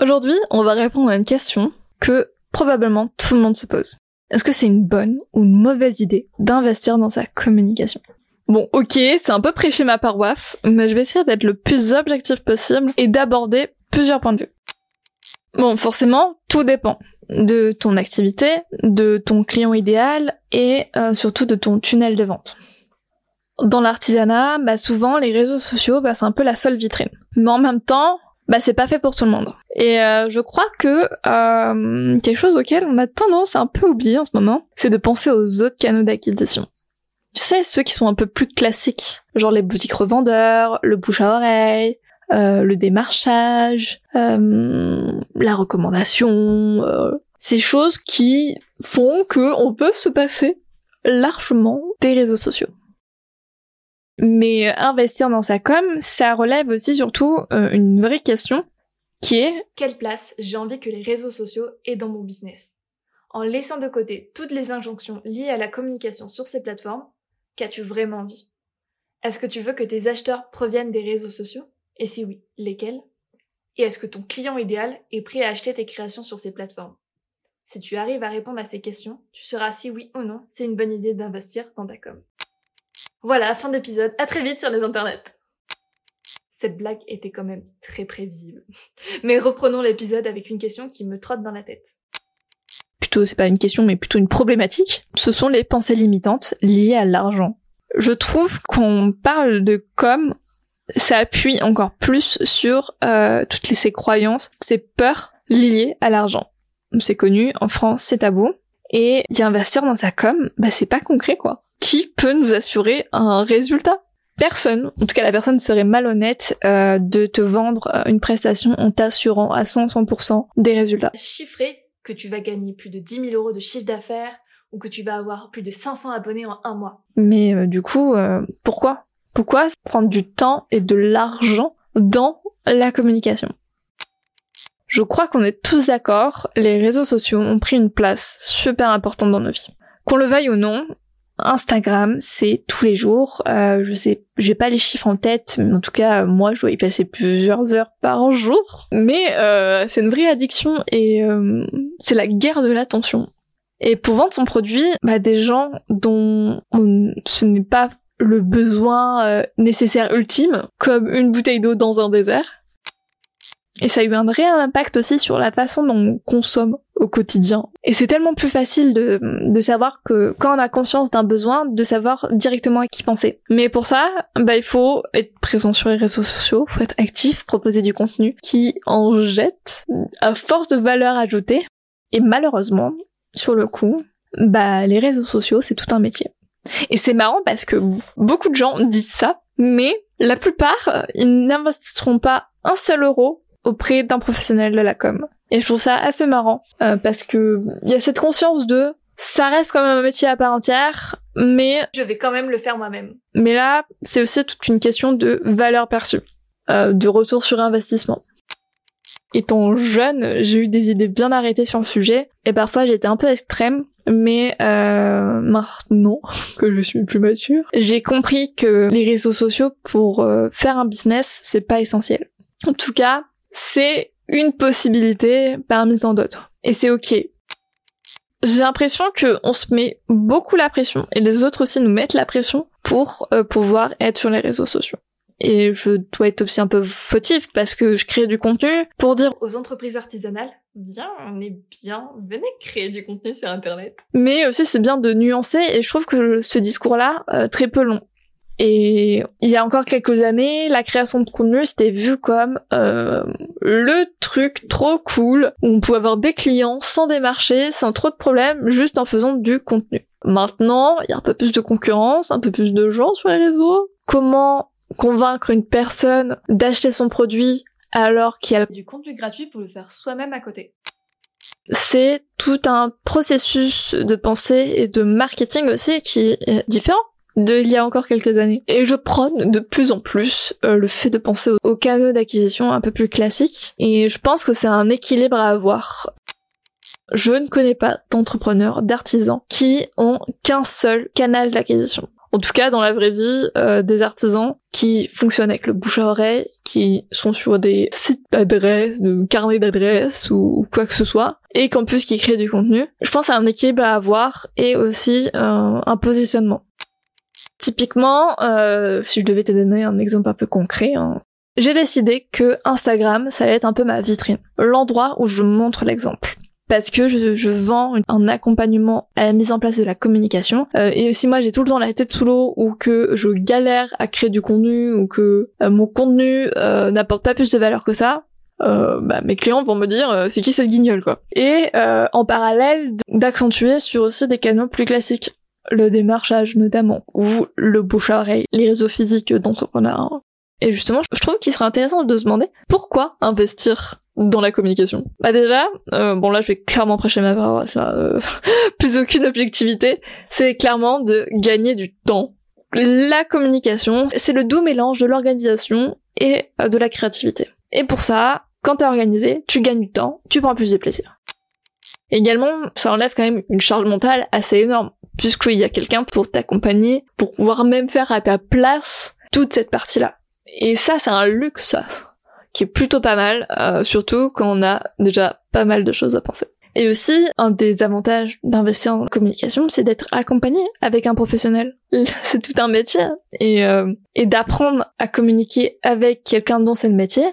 Aujourd'hui, on va répondre à une question que probablement tout le monde se pose. Est-ce que c'est une bonne ou une mauvaise idée d'investir dans sa communication? Bon, ok, c'est un peu prêcher ma paroisse, mais je vais essayer d'être le plus objectif possible et d'aborder plusieurs points de vue. Bon, forcément, tout dépend de ton activité, de ton client idéal et euh, surtout de ton tunnel de vente. Dans l'artisanat, bah souvent les réseaux sociaux, bah, c'est un peu la seule vitrine. Mais en même temps, bah c'est pas fait pour tout le monde. Et euh, je crois que euh, quelque chose auquel on a tendance à un peu oublier en ce moment, c'est de penser aux autres canaux d'acquisition. Tu sais, ceux qui sont un peu plus classiques, genre les boutiques revendeurs, le bouche à oreille, euh, le démarchage, la recommandation, ces choses qui font que on peut se passer largement des réseaux sociaux. Mais euh, investir dans sa com, ça relève aussi surtout euh, une vraie question qui est quelle place j'ai envie que les réseaux sociaux aient dans mon business? En laissant de côté toutes les injonctions liées à la communication sur ces plateformes, qu'as-tu vraiment envie? Est-ce que tu veux que tes acheteurs proviennent des réseaux sociaux? Et si oui, lesquels? Et est-ce que ton client idéal est prêt à acheter tes créations sur ces plateformes? Si tu arrives à répondre à ces questions, tu sauras si oui ou non c'est une bonne idée d'investir dans ta com. Voilà, fin d'épisode. À très vite sur les internets. Cette blague était quand même très prévisible. Mais reprenons l'épisode avec une question qui me trotte dans la tête. Plutôt, c'est pas une question, mais plutôt une problématique. Ce sont les pensées limitantes liées à l'argent. Je trouve qu'on parle de com, ça appuie encore plus sur euh, toutes ces croyances, ces peurs liées à l'argent. C'est connu, en France, c'est tabou. Et y investir dans sa com, bah c'est pas concret quoi qui peut nous assurer un résultat Personne. En tout cas, la personne serait malhonnête euh, de te vendre euh, une prestation en t'assurant à 100% des résultats. Chiffrer que tu vas gagner plus de 10 000 euros de chiffre d'affaires ou que tu vas avoir plus de 500 abonnés en un mois. Mais euh, du coup, pourquoi? Pourquoi prendre du temps et de l'argent dans la communication? Je crois qu'on est tous d'accord, les réseaux sociaux ont pris une place super importante dans nos vies. Qu'on le veuille ou non, Instagram, c'est tous les jours. Euh, je sais, j'ai pas les chiffres en tête, mais en tout cas, moi, je dois y passer plusieurs heures par jour. Mais euh, c'est une vraie addiction et euh, c'est la guerre de l'attention. Et pour vendre son produit, bah, des gens dont ce n'est pas le besoin euh, nécessaire ultime, comme une bouteille d'eau dans un désert. Et ça a eu un réel impact aussi sur la façon dont on consomme au quotidien. Et c'est tellement plus facile de, de savoir que quand on a conscience d'un besoin, de savoir directement à qui penser. Mais pour ça, bah, il faut être présent sur les réseaux sociaux, faut être actif, proposer du contenu qui en jette à forte valeur ajoutée. Et malheureusement, sur le coup, bah, les réseaux sociaux, c'est tout un métier. Et c'est marrant parce que beaucoup de gens disent ça, mais la plupart, ils n'investiront pas un seul euro auprès d'un professionnel de la com. Et je trouve ça assez marrant euh, parce que il y a cette conscience de ça reste quand même un métier à part entière, mais je vais quand même le faire moi-même. Mais là, c'est aussi toute une question de valeur perçue, euh, de retour sur investissement. Étant jeune, j'ai eu des idées bien arrêtées sur le sujet et parfois j'étais un peu extrême, mais euh, maintenant que je suis plus mature, j'ai compris que les réseaux sociaux pour euh, faire un business, c'est pas essentiel. En tout cas, c'est une possibilité parmi tant d'autres. Et c'est ok. J'ai l'impression que on se met beaucoup la pression et les autres aussi nous mettent la pression pour euh, pouvoir être sur les réseaux sociaux. Et je dois être aussi un peu fautif parce que je crée du contenu pour dire aux entreprises artisanales, bien, on est bien, venez créer du contenu sur internet. Mais aussi c'est bien de nuancer et je trouve que ce discours-là, euh, très peu long. Et il y a encore quelques années, la création de contenu c'était vu comme euh, le truc trop cool où on pouvait avoir des clients sans démarcher, sans trop de problèmes, juste en faisant du contenu. Maintenant, il y a un peu plus de concurrence, un peu plus de gens sur les réseaux. Comment convaincre une personne d'acheter son produit alors qu'il y a du contenu gratuit pour le faire soi-même à côté c'est tout un processus de pensée et de marketing aussi qui est différent de il y a encore quelques années. Et je prône de plus en plus euh, le fait de penser aux, canaux d'acquisition un peu plus classiques. Et je pense que c'est un équilibre à avoir. Je ne connais pas d'entrepreneurs, d'artisans qui ont qu'un seul canal d'acquisition en tout cas dans la vraie vie, euh, des artisans qui fonctionnent avec le bouche à oreille, qui sont sur des sites d'adresses, de carnets d'adresses ou, quoi que ce soit, et qu'en plus qui créent du contenu. Je pense à un équilibre à avoir et aussi euh, un positionnement. Typiquement, euh, si je devais te donner un exemple un peu concret, hein, j'ai décidé que Instagram, ça allait être un peu ma vitrine, l'endroit où je montre l'exemple parce que je, je, vends un accompagnement à la mise en place de la communication. Euh, et si moi j'ai tout le temps la tête sous l'eau ou que je galère à créer du contenu ou que euh, mon contenu euh, n'apporte pas plus de valeur que ça, bah, mes clients vont me dire c'est qui cette guignole quoi. Et en parallèle d'accentuer sur aussi des canaux plus classiques le démarchage notamment, ou le bouche à oreille, les réseaux physiques d'entrepreneurs. Et justement, je trouve qu'il serait intéressant de se demander pourquoi investir dans la communication Bah déjà, euh, bon là je vais clairement prêcher ma paroisse là, euh, plus aucune objectivité, c'est clairement de gagner du temps. La communication, c'est le doux mélange de l'organisation et euh, de la créativité. Et pour ça, quand t'es organisé, tu gagnes du temps, tu prends plus de plaisir. Également, ça enlève quand même une charge mentale assez énorme, puisqu'il y a quelqu'un pour t'accompagner, pour pouvoir même faire à ta place toute cette partie-là. Et ça, c'est un luxe, qui est plutôt pas mal, euh, surtout quand on a déjà pas mal de choses à penser. Et aussi, un des avantages d'investir en communication, c'est d'être accompagné avec un professionnel. c'est tout un métier. Et, euh, et d'apprendre à communiquer avec quelqu'un dont c'est le métier,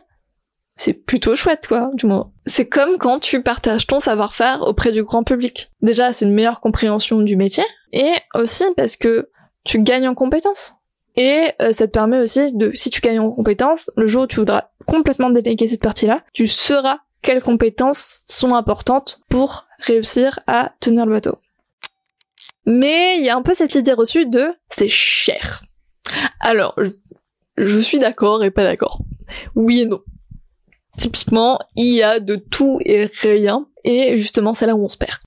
c'est plutôt chouette, quoi, du moins. C'est comme quand tu partages ton savoir-faire auprès du grand public. Déjà, c'est une meilleure compréhension du métier, et aussi parce que tu gagnes en compétences. Et euh, ça te permet aussi de, si tu gagnes en compétences, le jour où tu voudras complètement déléguer cette partie-là, tu sauras quelles compétences sont importantes pour réussir à tenir le bateau. Mais il y a un peu cette idée reçue de c'est cher. Alors, je suis d'accord et pas d'accord. Oui et non. Typiquement, il y a de tout et rien, et justement c'est là où on se perd.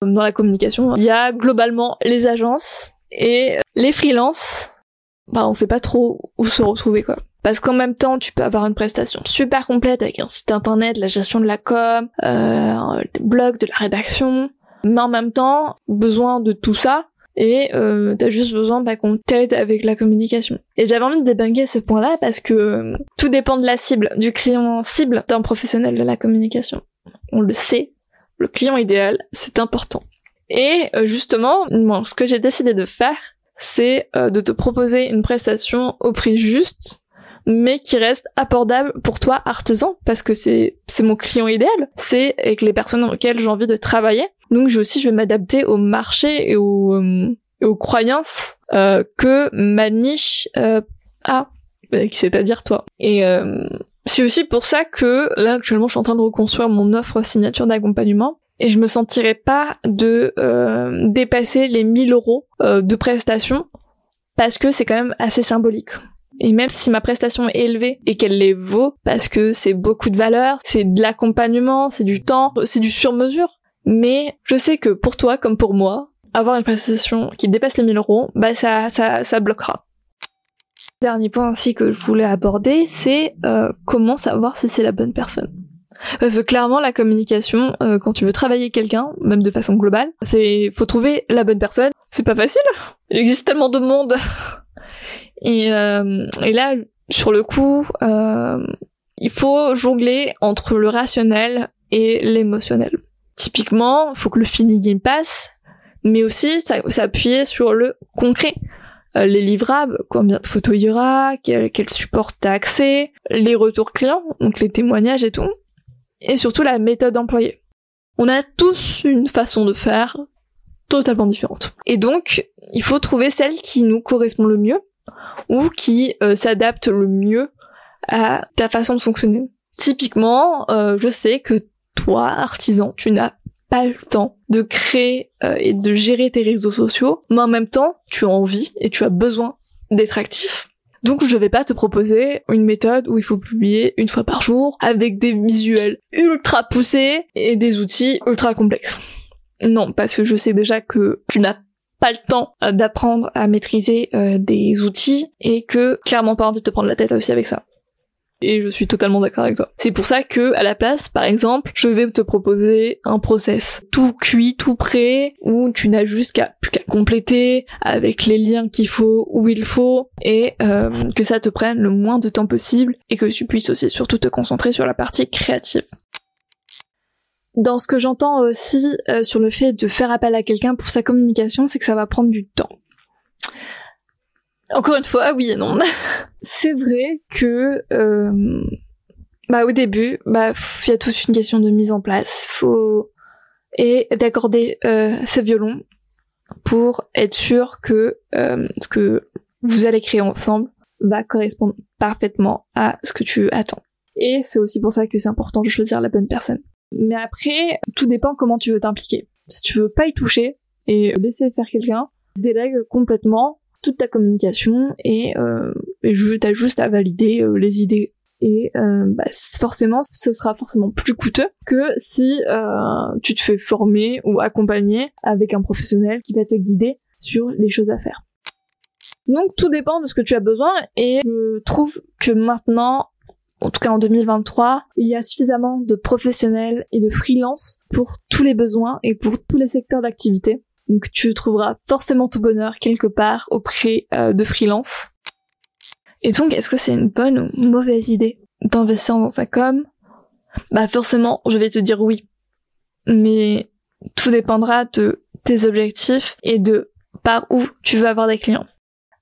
Dans la communication, il y a globalement les agences et les freelances. Bah, on sait pas trop où se retrouver quoi. Parce qu'en même temps, tu peux avoir une prestation super complète avec un site internet, la gestion de la com, euh, des blogs, de la rédaction, mais en même temps, besoin de tout ça, et euh, t'as juste besoin bah, qu'on t'aide avec la communication. Et j'avais envie de débunker ce point-là parce que euh, tout dépend de la cible, du client cible d'un professionnel de la communication. On le sait, le client idéal, c'est important. Et euh, justement, moi, ce que j'ai décidé de faire, c'est euh, de te proposer une prestation au prix juste mais qui reste abordable pour toi artisan parce que c'est c'est mon client idéal c'est avec les personnes auxquelles j'ai envie de travailler donc je aussi je vais m'adapter au marché et aux, euh, aux croyances euh, que ma niche a c'est-à-dire toi et c'est aussi pour ça que là actuellement je suis en train de reconstruire mon offre signature d'accompagnement et je me sentirais pas de euh, dépasser les 1000 euros euh, de prestation parce que c'est quand même assez symbolique. Et même si ma prestation est élevée et qu'elle les vaut, parce que c'est beaucoup de valeur, c'est de l'accompagnement, c'est du temps, c'est du sur-mesure. Mais je sais que pour toi comme pour moi, avoir une prestation qui dépasse les 1000 euros, bah ça, ça, ça bloquera. Dernier point aussi que je voulais aborder, c'est euh, comment savoir si c'est la bonne personne. Parce que clairement, la communication, euh, quand tu veux travailler quelqu'un, même de façon globale, c'est faut trouver la bonne personne. C'est pas facile. Il existe tellement de monde. Et, euh, et là, sur le coup, il faut jongler entre le rationnel et l'émotionnel. Typiquement, faut que le feeling passe, mais aussi s'appuyer sur le concret. Euh, les livrables, combien de photos il y aura, quel, quel support t'as accès, les retours clients, donc les témoignages et tout et surtout la méthode employée. On a tous une façon de faire totalement différente. Et donc, il faut trouver celle qui nous correspond le mieux ou qui euh, s'adapte le mieux à ta façon de fonctionner. Typiquement, euh, je sais que toi, artisan, tu n'as pas le temps de créer euh, et de gérer tes réseaux sociaux, mais en même temps, tu as envie et tu as besoin d'être actif. Donc je vais pas te proposer une méthode où il faut publier une fois par jour avec des visuels ultra poussés et des outils ultra complexes. Non, parce que je sais déjà que tu n'as pas le temps euh, d'apprendre à maîtriser euh, des outils et que clairement pas envie de te prendre la tête aussi avec ça. Et je suis totalement d'accord avec toi. C'est pour ça que, à la place, par exemple, je vais te proposer un process tout cuit, tout prêt, où tu n'as juste qu'à plus qu'à compléter avec les liens qu'il faut, où il faut, et euh, que ça te prenne le moins de temps possible, et que tu puisses aussi surtout te concentrer sur la partie créative. Dans ce que j'entends aussi euh, sur le fait de faire appel à quelqu'un pour sa communication, c'est que ça va prendre du temps. Encore une fois, oui et non. c'est vrai que euh, bah au début, bah il y a toute une question de mise en place, faut et d'accorder euh, ces violons pour être sûr que euh, ce que vous allez créer ensemble va correspondre parfaitement à ce que tu attends. Et c'est aussi pour ça que c'est important de choisir la bonne personne. Mais après, tout dépend comment tu veux t'impliquer. Si tu veux pas y toucher et laisser faire quelqu'un, délègue complètement toute ta communication et, euh, et t'as juste à valider euh, les idées. Et euh, bah, forcément, ce sera forcément plus coûteux que si euh, tu te fais former ou accompagner avec un professionnel qui va te guider sur les choses à faire. Donc tout dépend de ce que tu as besoin et je trouve que maintenant, en tout cas en 2023, il y a suffisamment de professionnels et de freelance pour tous les besoins et pour tous les secteurs d'activité. Donc tu trouveras forcément tout bonheur quelque part auprès euh, de freelance. Et donc est-ce que c'est une bonne ou mauvaise idée d'investir dans sa com? Bah forcément, je vais te dire oui. Mais tout dépendra de tes objectifs et de par où tu veux avoir des clients.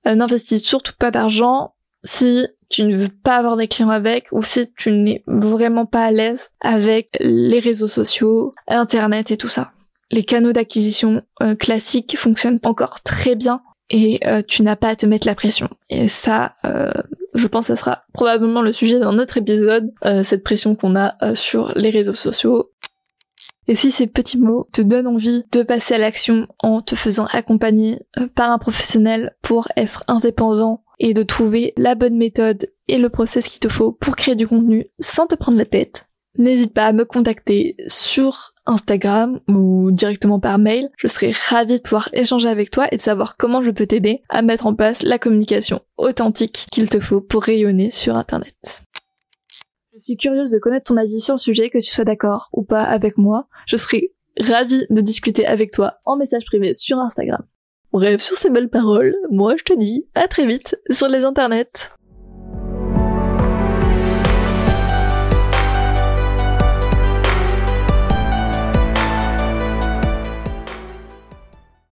Euh, N'investis surtout pas d'argent si tu ne veux pas avoir des clients avec ou si tu n'es vraiment pas à l'aise avec les réseaux sociaux, internet et tout ça les canaux d'acquisition euh, classiques fonctionnent encore très bien et euh, tu n'as pas à te mettre la pression. Et ça, euh, je pense que ce sera probablement le sujet d'un autre épisode, cette pression qu'on a sur les réseaux sociaux. Et si ces petits mots te donnent envie de passer à l'action en te faisant accompagner par un professionnel pour être indépendant et de trouver la bonne méthode et le process qu'il te faut pour créer du contenu sans te prendre la tête, n'hésite pas à me contacter sur Instagram ou directement par mail. Je serai ravie de pouvoir échanger avec toi et de savoir comment je peux t'aider à mettre en place la communication authentique qu'il te faut pour rayonner sur Internet. Je suis curieuse de connaître ton avis sur le sujet, que tu sois d'accord ou pas avec moi. Je serai ravie de discuter avec toi en message privé sur Instagram. Bref, sur ces belles paroles, moi je te dis à très vite sur les internets.